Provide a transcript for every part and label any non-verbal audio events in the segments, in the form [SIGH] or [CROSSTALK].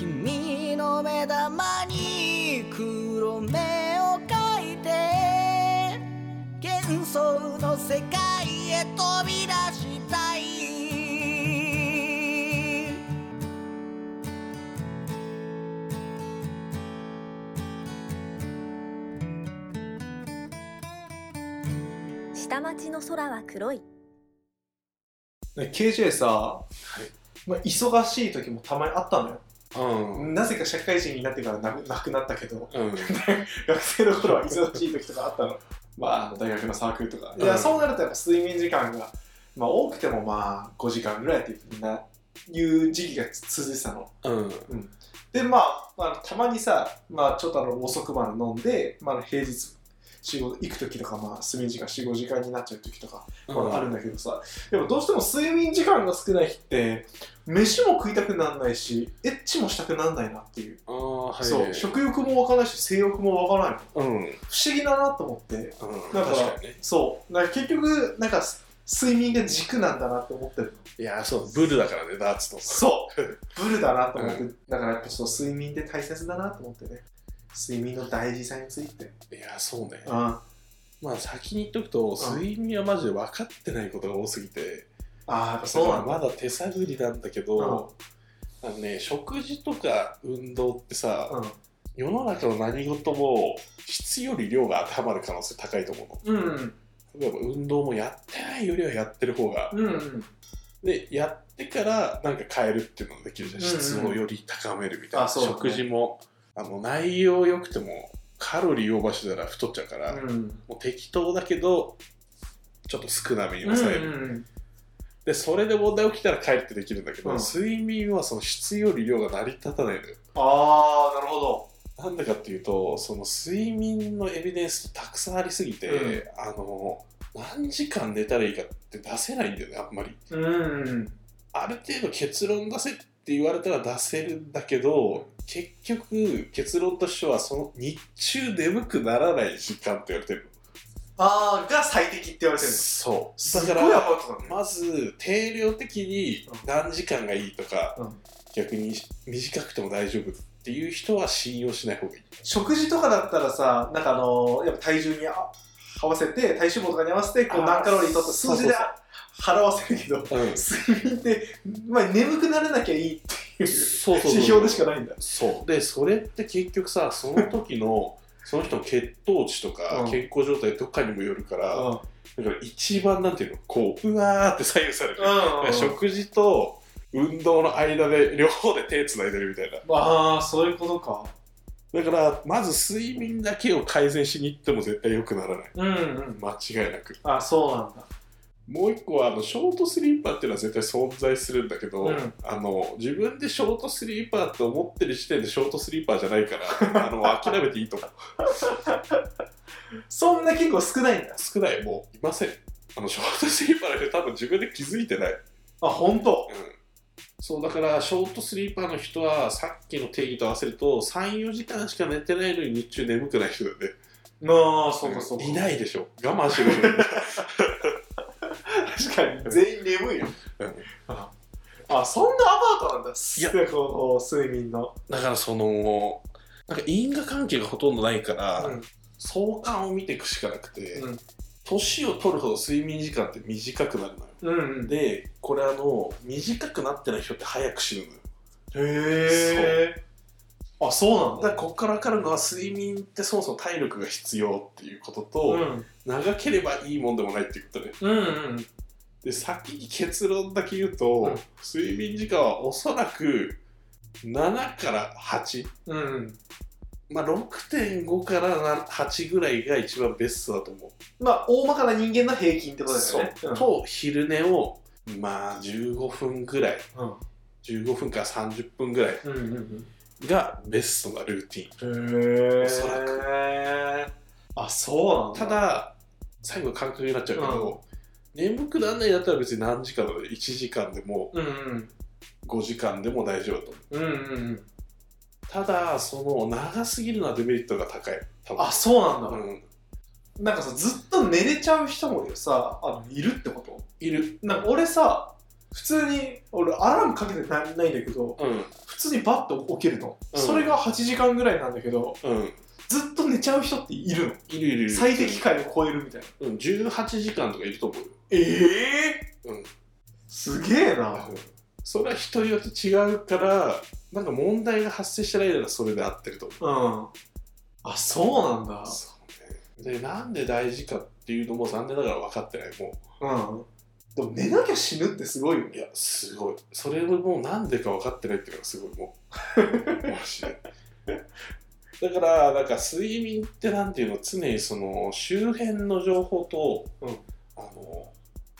君の目玉に黒目を描いて幻想の世界へ飛び出したい。下町の空は黒い。KJ さ、まあ、忙しい時もたまにあったのよ。うん。なぜか社会人になってからなくなくなったけど、うん。[LAUGHS] 学生の頃は忙しい時とかあったの。まあ、大学のサークルとか。いや、うんそうなるとやっぱ睡眠時間が、まあ、多くてもまあ5時間ぐらいっていう時期が続いてたの。うん。で、まあ、まあ、たまにさ、まあ、ちょっとあの遅くまで飲んで、まあ、平日仕事行く時とか、まあ、睡眠時間4、5時間になっちゃう時とか、まあ、あるんだけどさ、でもどうしても睡眠時間が少ない日って、飯も食いたくならないし、エッチもしたくならないなっていう。ああ、はい。そう、食欲も湧かないし、性欲も湧かないの。うん。うん。不思議だなと思って、確なんかかにね。そう、か結局、なんか睡眠が軸なんだなって思ってるの。いや、そう、ブルだからね、ダーツと。そう、[LAUGHS] ブルだなと思って、うだからやっぱそう睡眠って大切だなと思ってね。睡眠の大事さについて。いや、そうね。あまあ、先に言っとくと、睡眠はマジで分かってないことが多すぎて、あ、やっぱそうなんだ。まだ手探りなんだけど、あのね、食事とか運動ってさ、うん。世の中の何事も質より量が当てはまる可能性高いと思うの。うん。例えば運動もやってないよりはやってる方が、うん。うん。で、やってからなんか変えるっていうのができるじゃん。うんうん質をより高めるみたいな。あそうだね食事も、あの、内容良くてもカロリーオーバーしてたら太っちゃうから、うん。もう適当だけど、ちょっと少なめに抑える。うん。で、それで問題起きたら帰ってできるんだけど、うん睡眠はその質より量が成り立たないのよ。ああ、なるほど。なんでかっていうと、その睡眠のエビデンスたくさんありすぎて、うんあの、何時間寝たらいいかって出せないんだよね、あんまり。うん。ある程度結論出せって言われたら出せるんだけど、結局結論としてはその日中眠くならない時間って言われてるああ、が最適って言われてるの。そう。すだから。まず定量的に何時間がいいとか、うん。逆に短くても大丈夫っていう人は信用しない方がいい。食事とかだったらさ、なんかあのやっぱ体重にあ合わせて、体脂肪とかに合わせて、こう何カロリーとって数字で払わせるけど、うん。睡眠って、まあ、眠くならなきゃいいっていう指標でしかないんだ。そう。でそれって結局さその時の [LAUGHS] その人の血糖値とかうん。健康状態とかにもよるから、うん。だから一番なんていうの？こううわーって左右される、だからうん。食事と運動の間で両方で手つないでるみたいな。ああ、そういうことか。だからまず睡眠だけを改善しに行っても絶対良くならない。うんうん。間違いなく。あそうなんだ。もう一個はあのショートスリーパーっていうのは絶対存在するんだけど、うん。あの自分でショートスリーパーって思ってる時点でショートスリーパーじゃないから [LAUGHS] あの諦めていいと思う。[LAUGHS] そんな結構少ないんだ。少ない。もういません。あのショートスリーパーの人多分自分で気づいてない、あ、本当？うん、そうだからショートスリーパーの人はさっきの定義と合わせると34時間しか寝てないのに日中眠くない人だねああ、そうかそうか。いないでしょ。我慢してる人いる確かに。全員眠いよ。うんああ、そんなアバウトなんだ。いやこの睡眠の。だからそのなんか因果関係がほとんどないから、うん相関を見ていくしかなくて、うん年を取るほど睡眠時間って短くなるのようんうん。へでこれあの短くなってない人って早く死ぬのよえ。あ、そうなんだ。だからここから分かるのは睡眠ってそもそも体力が必要っていうことと、うん。長ければいいもんでもないっていうことねうんうん。で先に結論だけ言うと、うん睡眠時間はおそらく7から8うん。まあ6.5から8ぐらいが一番ベストだと思うまあ、大まかな人間の平均ってことですよね。そうと昼寝をまあ15分ぐらいうん。15分から30分ぐらいうんうんうん。がベストなルーティンへえ。おそらく。あ、そうなんだ。た、だ最後感覚になっちゃうけど、眠くならないだったら別に何時間でも1時間でもうんうん。5時間でも大丈夫だと。思ううんうんうん。ただその長すぎるのはデメリットが高い。多分。あ、そうなんだ。うん、なんかさ、ずっと寝れちゃう人もさ、あのいるってこと？いる。なんか俺さ、普通に、俺アラームかけてないないんだけど、うん。普通にバッと起きるの、うん。それが8時間ぐらいなんだけどうんずっと寝ちゃう人っているの？いるいるいる。最適解を超えるみたいな。うん18時間とかいると思う。よええうん。すげえな。それは人によって違うからなんか問題が発生してないならそれで合ってると思う。うん。あそうなんだ。そうね。でなんで大事かっていうのも残念ながら分かってない。もう。ん。でも寝なきゃ死ぬってすごいよね。ういやすごい。それももうなんでか分かってないっていうのがすごいもう。[LAUGHS] マジでだからなんか睡眠ってなんていうの常にその周辺の情報と、うんあの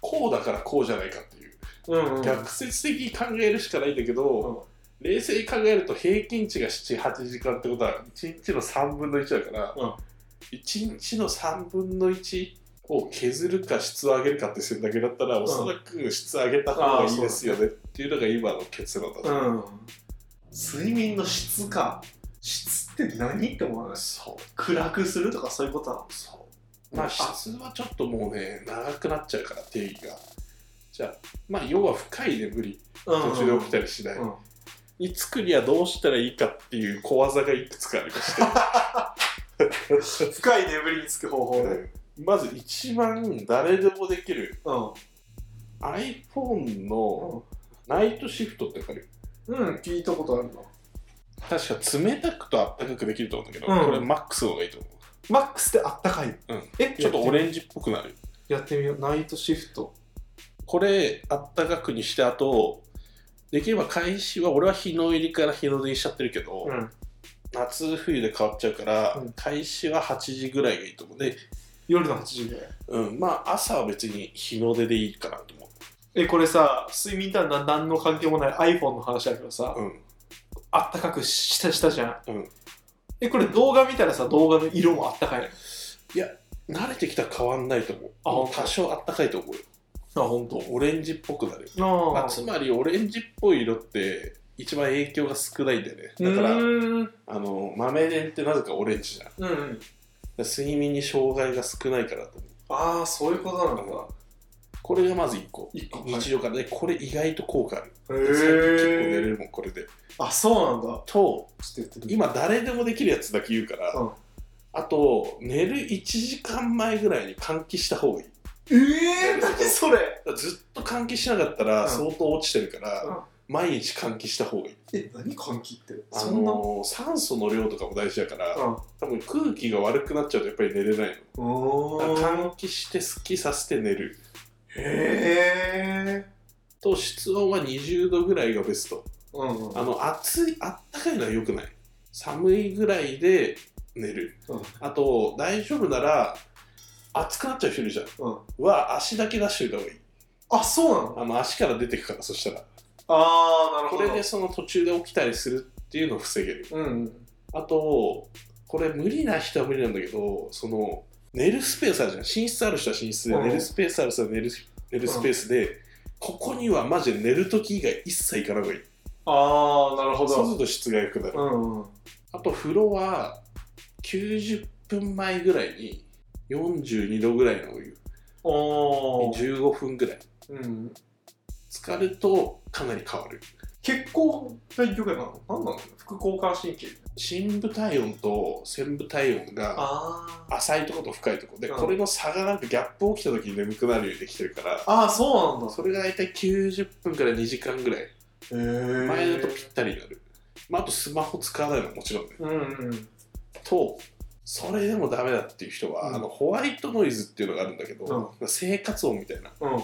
こうだからこうじゃないかっていう。うん、うん、逆説的に考えるしかないんだけど、冷静に考えると平均値が78時間ってことは1日の3分の1だから、うん。1日の3分の1を削るか質を上げるかって選択だったら、おそらく質上げた方がいいですよねっていうのが今の結論だとうん。睡眠の質か質って何って思わない？そう。暗くするとかそういうことなの？そう。まあ質はちょっともうね長くなっちゃうから定義が。じゃあまあ要は深い眠り途中で起きたりしない、うん。につくにはどうしたらいいかっていう小技がいくつかありまして。[LAUGHS] 深い眠りにつく方法でまず一番誰でもできるうん、iPhone のナイトシフトってわかる？うん、聞いたことあるな確か冷たくとあったかくできると思うんだけど、うん。これマックスの方がいいと思マックスであったかい、うん。えうちょっと。オンレンジっぽくなる。やってみよう。ナイトシフト。これあったかくにしてあとできれば開始は俺は日の入りから日の出にしちゃってるけど、ん。夏冬で変わっちゃうから、うん。開始は8時ぐらいがいいと思う。で、夜の8時ぐらい。うん、まあ朝は別に日の出でいいかなと思う。えこれさ睡眠とは何の関係もない iPhone の話だけどさ、うんあったかくしたしたじゃん、うん。えこれ動画見たらさ動画の色もあったかいの？慣れてきたら変わんないと思う。あ本当？多少あったかいと思うよ。あ本当？オレンジっぽくなる。あまあ、つまりオレンジっぽい色って一番影響が少ないんだよね。だからうん。あの豆電ってなぜかオレンジじゃん。うんうん。ら睡眠に障害が少ないからと思う。ああそういうことなんだこれがまず1個。一個。日常から。ねこれ意外と効果ある。へ最近結構寝れえるもんこれで。あそうなんだ。とちょっとやってみる今誰でもできるやつだけ言うから、うん。あと寝る1時間前ぐらいに換気した方がいい。ええー、何それ。ずっと換気しなかったらうん。相当落ちてるから、うん。毎日換気した方がいい。え何換気って？あそんな？のー酸素の量とかも大事だから、うん。多分空気が悪くなっちゃうとやっぱり寝れないの。だからおー換気してすっきりさせて寝るへえと室温は20度ぐらいがベスト。うんうん。あの暑いあったかいのは良くない。寒いぐらいで寝る。うん。あと大丈夫なら暑くなっちゃう人いるじゃん。うん。は足だけ出しといた方がいい。あそうなの？あの足から出てくからそしたら。ああなるほど。これでその途中で起きたりするっていうのを防げる。うんうん。あとこれ無理な人は無理なんだけどその寝るスペースあるじゃん。寝室ある人は寝室で、うん。寝るスペースある人は寝る寝るスペースで、ここにはマジで寝る時以外一切行かない方がいい。ああなるほど。そうすると質が良くなる、うんうん。あと風呂は90分前ぐらいに42度ぐらいのお湯。おー。15分ぐらい。うん。浸かるとかなり変わる血行が良くなるの何なん？だろう副交感神経。深部体温と浅部体温が浅いところと深いとこ。ろで、うん。これの差がなんかギャップ起きた時に眠くなるようにできてるからあーそうなんだ。それが大体90分から2時間ぐらい。前だとぴったりになる、まあ、あとスマホ使わないのはもちろんね。うんうんとそれでもダメだっていう人は、うん。あのホワイトノイズっていうのがあるんだけど、生活音みたいな。うん。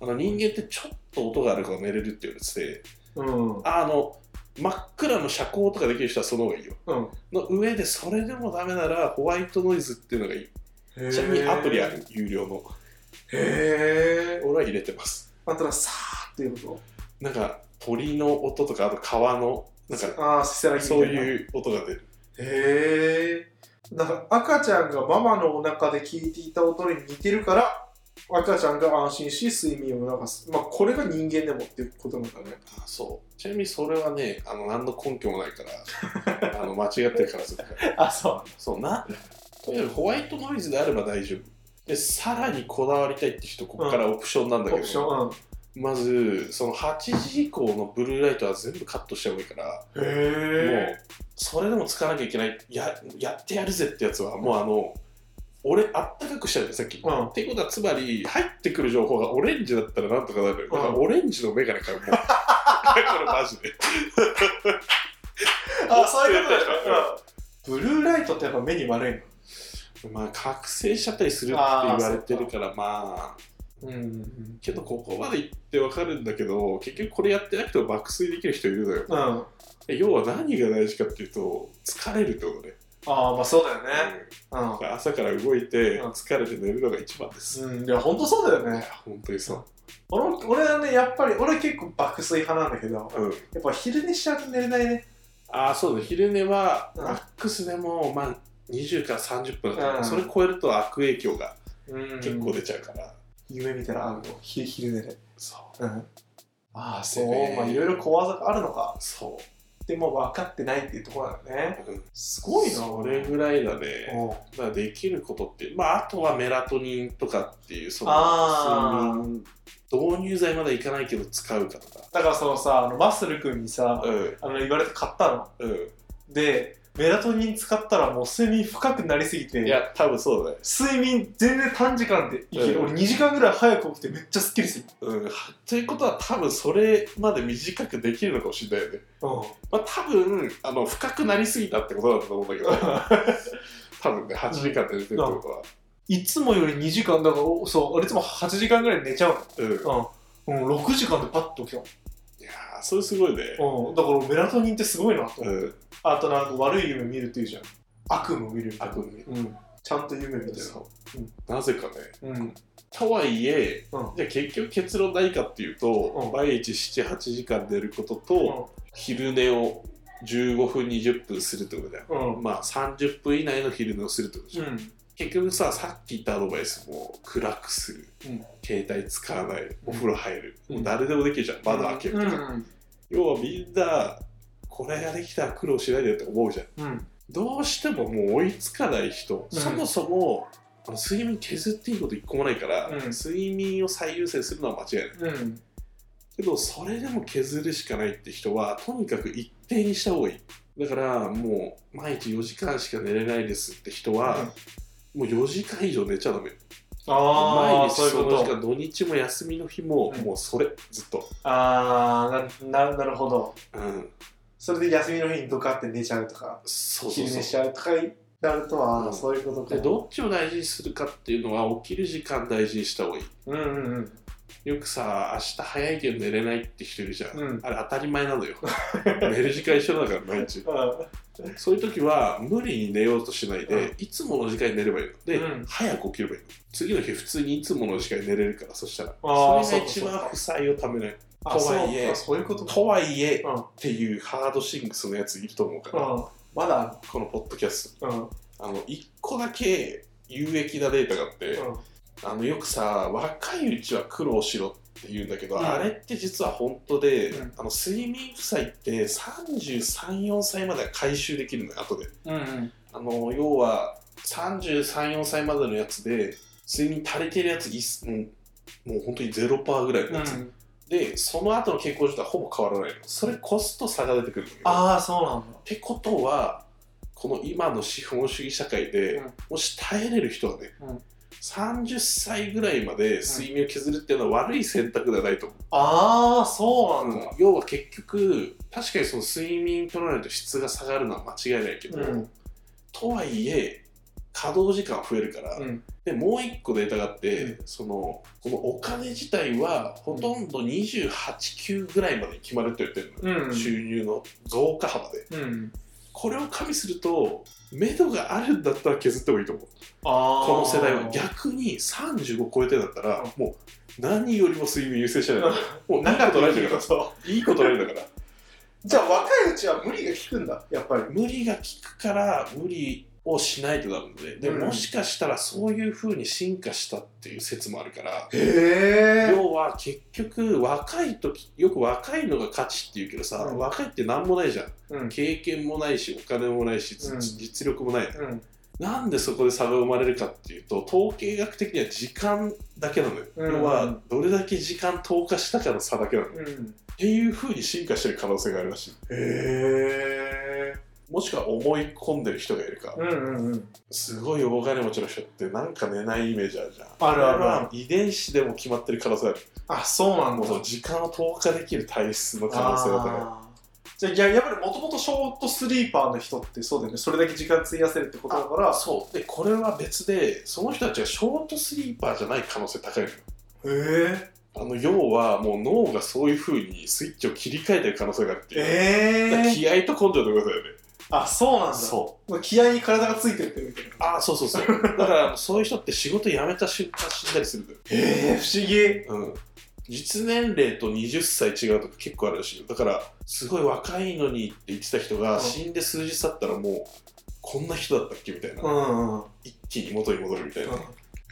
あの人間ってちょっと音があるから寝れるって言われててうん。あの真っ暗の遮光とかできる人はその方がいいよ。うん。の上でそれでもダメならホワイトノイズっていうのがいい。ちなみにアプリある有料の。へえ俺は入れてます。あとはさーっていうこなんか鳥の音とかあと川のなんかとああせせらぎみたいな。そういう音が出る。へえなんか赤ちゃんがママのお腹で聞いていた音に似てるから赤ちゃんが安心し睡眠を促す。まあこれが人間でもっていうことなんだね。あそう。ちなみにそれはねあの何の根拠もないから [LAUGHS] あの間違ってるからするからあそう。そうなとにかくホワイトノイズであれば大丈夫。でさらにこだわりたいって人ここからオプションなんだけど、オプション。まずその8時以降のブルーライトは全部カットした方がいいからへもえうそれでもつかなきゃいけない。ややってやるぜってやつはもうあの俺あったかくしたよねさっき、うん。っていうことはつまり入ってくる情報がオレンジだったらなんとかなるよだからうんオレンジのメガネ買うもう [LAUGHS] これマジで。あそういうことでしょ、[LAUGHS] うん、ブルーライトってやっぱ目に悪いの。まあ覚醒しちゃったりするって言われてるからまあ。うんうんけどここまで言ってわかるんだけど結局これやってなくても爆睡できる人いるのよ。うん。要は何が大事かっていうと疲れるってことね、ああまあそうだよね。うん。朝から動いてうん。疲れて寝るのが一番です、うん、いや本当そうだよね。本当にそう。俺俺はねやっぱり俺結構爆睡派なんだけどうん。やっぱ昼寝しちゃうと寝れないね。ああそうだ昼寝はうん。マックスでもまあ20から30分それ超えると悪影響がうん。結構出ちゃうから、夢見たらあるのひ昼寝で。そう。うん。ああそうまあいろいろ小技があるのか。そでも分かってないっていうところなんだね。う、うん。すごいなそれぐらいだね。う。んだからできることってまああとはメラトニンとかっていうその睡眠導入剤までいかないけど使うかとか。だからそのさあのマッスル君にさ、うん。あの言われて買ったの。うでメラトニン使ったらもう睡眠深くなりすぎてんいや多分そうだね。睡眠全然短時間でいける、うん。俺2時間ぐらい早く起きてめっちゃスッキリする。うん。ということは多分それまで短くできるのかもしれないよね。まあ多分あの深くなりすぎたってことだと思うんだけど。[LAUGHS] 多分ね8時間で寝てるってことは。いつもより2時間だからおそう俺いつも8時間ぐらい寝ちゃううん。うん、うん、6時間でパッと起きたそれすごいね。の、うん、だからメラトニンってすごいなと思って、うん。あとなんか悪い夢見るっていうじゃん。悪夢見るみたいな。悪夢。うん、ちゃんと夢見てる。なぜかね。うん。とはいえうん。じゃあ結局結論何かっていうと、うん。毎日78時間寝ることと、昼寝を15分20分するってことだよ、うん。うんまあ30分以内の昼寝をするってことじゃん、結局ささっき言ったアドバイスも暗くする、うん。携帯使わない。お風呂入る、うん。もう誰でもできるじゃん。窓開けるとか、うん。要はみんなこれができたら苦労しないでって思うじゃん。うん。どうしてももう追いつかない人、うん。そもそもあの睡眠削っていいこと一個もないから、うん。睡眠を最優先するのは間違いない。うん。けどそれでも削るしかないって人はとにかく一定にした方がいい。だからもう毎日4時間しか寝れないですって人は、もう4時間以上寝ちゃダメ。ああ毎日その時間土日も休みの日も、うん。もうそれずっと。ああなななるほど。うん。それで休みの日にドカって寝ちゃうとかそうそう昼寝しそうちゃうとかなるとは、うん。そういうことか。でどっちを大事にするかっていうのは起きる時間大事にした方がいい。うんうんうん。よくさ明日早いけど寝れないって人いるじゃん、うん。あれ当たり前なのよ。[LAUGHS] 寝る時間一緒だから毎日。うそういう時は無理に寝ようとしないで、うん。いつもの時間に寝ればいいの。で、うん。早く起きればいいの。次の日普通にいつもの時間に寝れるからそしたら。あーそれが一そうか。そうか番負債をためない。あとはいえそうかそういうことか。とはいえうん。っていうハードシングスのやついると思うから、うん。まだこのポッドキャストうん。うんあの1個だけ有益なデータがあって、あのよくさ若いうちは苦労しろって言うんだけど、うん。あれって実は本当で、うん。あの睡眠負債って334歳までは回収できるのよ後で。うんうん。あの要は334歳までのやつで睡眠足りてるやついっもうもう本当に0%ぐらいのやつ、うん。でその後の健康状態はほぼ変わらないの。それコスト差が出てくるのよ。ああそうなんだ。ってことはこの今の資本主義社会で、うん。もし耐えれる人はね、うん30歳ぐらいまで睡眠を削るっていうのは悪い選択ではないと思う、ああそうなんだ。要は結局確かにその睡眠取らないと質が下がるのは間違いないけど、うん。とはいえ稼働時間は増えるから、うん。でもう一個データがあって、うそのこのお金自体はほとんど28級ぐらいまでに決まるって言ってるの、うん。収入の増加幅で。うんこれを加味すると目処があるんだったら削ってもいいと思う。この世代は。逆に35超えてだったらもう何よりも睡眠優先しないもういいことないんだから。いいことないんだから。[LAUGHS] じゃあ若いうちは無理が効くんだやっぱり。無理が効くから無理をしないとダメででうん。もしかしたらそういう風に進化したっていう説もあるから要は結局若い時よく若いのが価値って言うけどさ、うん。若いって何もないじゃん。うん。経験もないしお金もないし、うん。実力もない、うん。なんでそこで差が生まれるかっていうと統計学的には時間だけなのよ、うん。要はどれだけ時間投下したかの差だけなの、っうん。ていうふうに進化してる可能性があるらしい。へえもしくは思い込んでる人がいるか、うんうんうん。すごい大金持ちの人ってなんか寝ないイメージあるじゃん。あるある遺伝子でも決まってる可能性ある。あそうなんだ。もうその時間を投下できる体質の可能性だからあー。じゃあいややっぱりもともとショートスリーパーの人ってそうだよね。それだけ時間費やせるってことだから。そう。でこれは別でその人たちはショートスリーパーじゃない可能性高いのよ。へあの要はもう脳がそういうふうにスイッチを切り替えてる可能性があるっていう、ええだから気合と根性ってことだよねあそうなんだ。そ気合に体がついてるってみたいな。ああそうそうそう。だからそういう人って仕事辞めた瞬間死んだりするええ不思議。うん。実年齢と20歳違うとか結構あるらしいよ。だからすごい若いのにって言ってた人がうん。死んで数日経ったらもうこんな人だったっけみたいな、うんうん一気に元に戻るみたいな、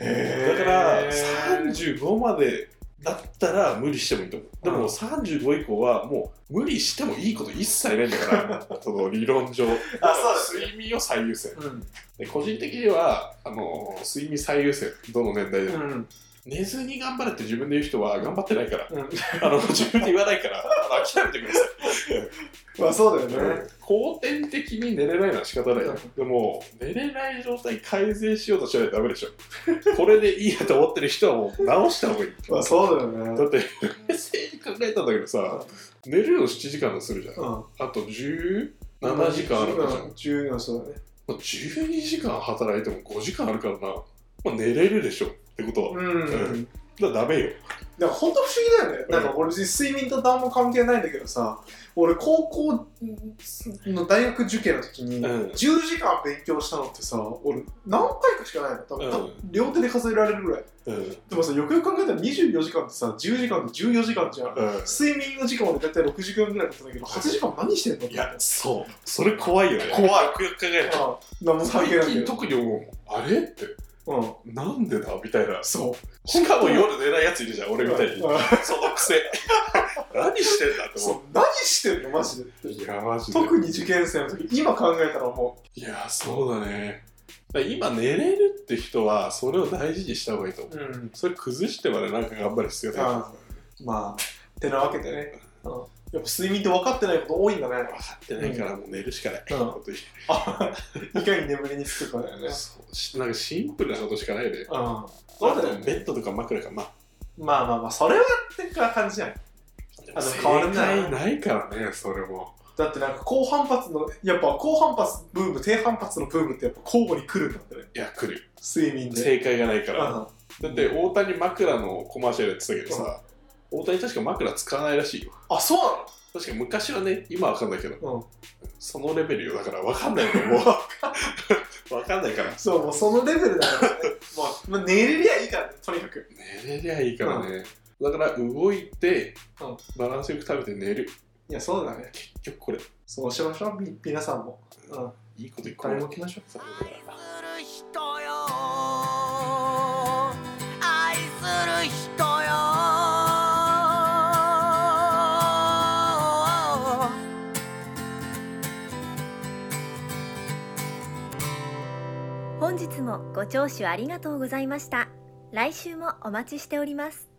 へだからー35までだったら無理してもいいと思う。でもうん35以降はもう無理してもいいこと一切ないんだからその理論上。あそう睡眠を最優先。うん。で個人的にはあの睡眠最優先。どの年代でも、うん寝ずに頑張れって自分で言う人は頑張ってないから、うん。あの自分で言わないから。あの諦めてください。まあそうだよね。後天的に寝れないのは仕方ない、うん。でも寝れない状態改善しようとしないとダメでしょ。[LAUGHS] これでいいやと思ってる人はもう直した方がいい。まあそうだよね。だって冷静に考えたんだけどさ寝るの7時間とするじゃん、うん。あと17時間あるじゃん、10のそうだね。まあ12時間働いても5時間あるからな、まあ、寝れるでしょってことは、うん。だダメよ。だから本当不思議だよね。なんか俺睡眠と何も関係ないんだけどさ、俺高校の大学受験の時にうん。10時間勉強したのってさ、俺何回かしかないの。多分、うん。両手で数えられるぐらい。うん。でもさ、よくよく考えたら24時間ってさ、10時間って14時間じゃん。うん。睡眠の時間俺大体6時間ぐらいだったんだけど、8時間何してんの？いやそう。それ怖いよね。怖い。よくよく考えるとああ何も関最係ないけど。近特に思うあれ？ってうん。なんでだ？みたいな。そう。しかも夜寝ないやついるじゃん俺みたいに。うん。その癖。[LAUGHS] 何してんだって思そう。何してんの？マジで。ういやマジで。特に受験生の時、今考えたらもいやそうだね。だから今寝れるって人はそれを大事にした方がいいと思う。う、うん。それ崩してまでなんか頑張る必要ない。あまあ、てなわけでね。うんやっぱ睡眠って分かってないこと多いんだね。分かってないからもう寝るしかない、うん本当にあいかに眠りにつくかだよね。そうしなんかシンプルなことしかないで、うん。そうだよね。ベッドとか枕かまあまあまあまあ、それはって感じじゃん。あでも変わるんだな正解ないからねそれもだってなんか高反発の、やっぱ高反発ブーム、低反発のブームってやっぱ交互に来るんだってね。いや来る睡眠で。正解がないから、うんだって大谷枕のコマーシャルやってたけどさ、大谷確か枕使わないらしいよ。あ、そう確か昔はね今は分かんないけど、なのうん。そのレベルよ。だから分かんないのもう。[LAUGHS] 分かんないから。そう、もうそのレベルだからね。[LAUGHS] もう、まあ、寝れりゃいいからね、とにかく。寝れりゃいいからね、だから動いて、うん。バランスよく食べて寝る。いや、そうだね。結局これ。そうしましょう、み皆さんも。うん。いいこと言こう誰も来ましょう。そうだから本日もご聴取ありがとうございました。来週もお待ちしております。